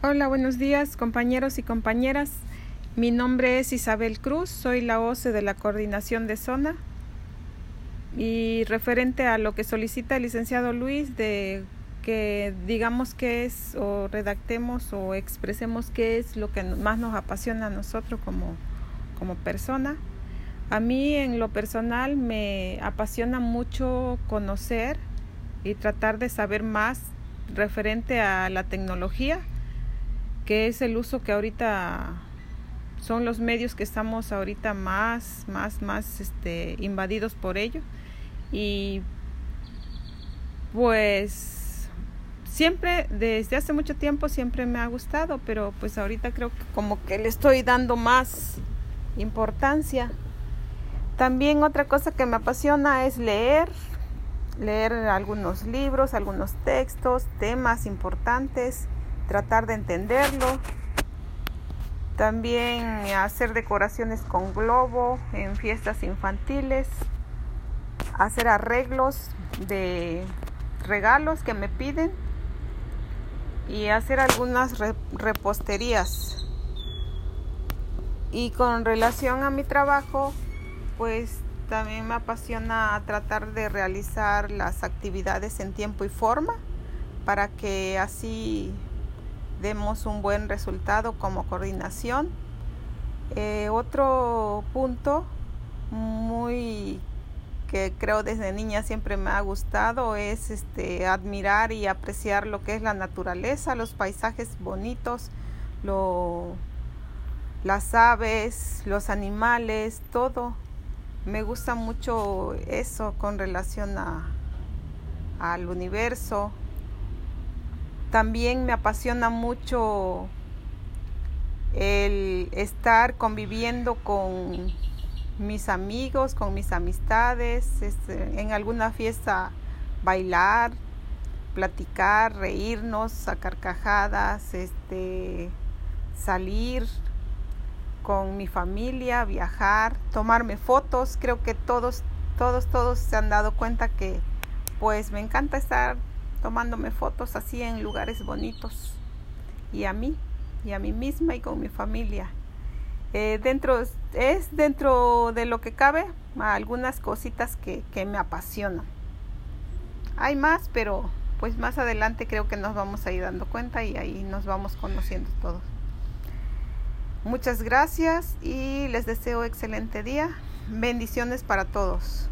Hola, buenos días compañeros y compañeras. Mi nombre es Isabel Cruz, soy la OCE de la Coordinación de Zona. Y referente a lo que solicita el licenciado Luis de que digamos qué es o redactemos o expresemos qué es lo que más nos apasiona a nosotros como, como persona. A mí en lo personal me apasiona mucho conocer y tratar de saber más referente a la tecnología que es el uso que ahorita son los medios que estamos ahorita más, más, más este, invadidos por ello. Y pues siempre, desde hace mucho tiempo, siempre me ha gustado, pero pues ahorita creo que como que le estoy dando más importancia. También otra cosa que me apasiona es leer, leer algunos libros, algunos textos, temas importantes tratar de entenderlo. También hacer decoraciones con globo en fiestas infantiles. Hacer arreglos de regalos que me piden. Y hacer algunas reposterías. Y con relación a mi trabajo, pues también me apasiona tratar de realizar las actividades en tiempo y forma para que así demos un buen resultado como coordinación. Eh, otro punto muy que creo desde niña siempre me ha gustado es este admirar y apreciar lo que es la naturaleza, los paisajes bonitos, lo, las aves, los animales, todo. Me gusta mucho eso con relación a, al universo, también me apasiona mucho el estar conviviendo con mis amigos, con mis amistades, este, en alguna fiesta bailar, platicar, reírnos, sacar cajadas, este, salir con mi familia, viajar, tomarme fotos. Creo que todos, todos, todos se han dado cuenta que pues me encanta estar tomándome fotos así en lugares bonitos y a mí y a mí misma y con mi familia. Eh, dentro es dentro de lo que cabe algunas cositas que, que me apasionan. Hay más, pero pues más adelante creo que nos vamos a ir dando cuenta y ahí nos vamos conociendo todos. Muchas gracias y les deseo excelente día. Bendiciones para todos.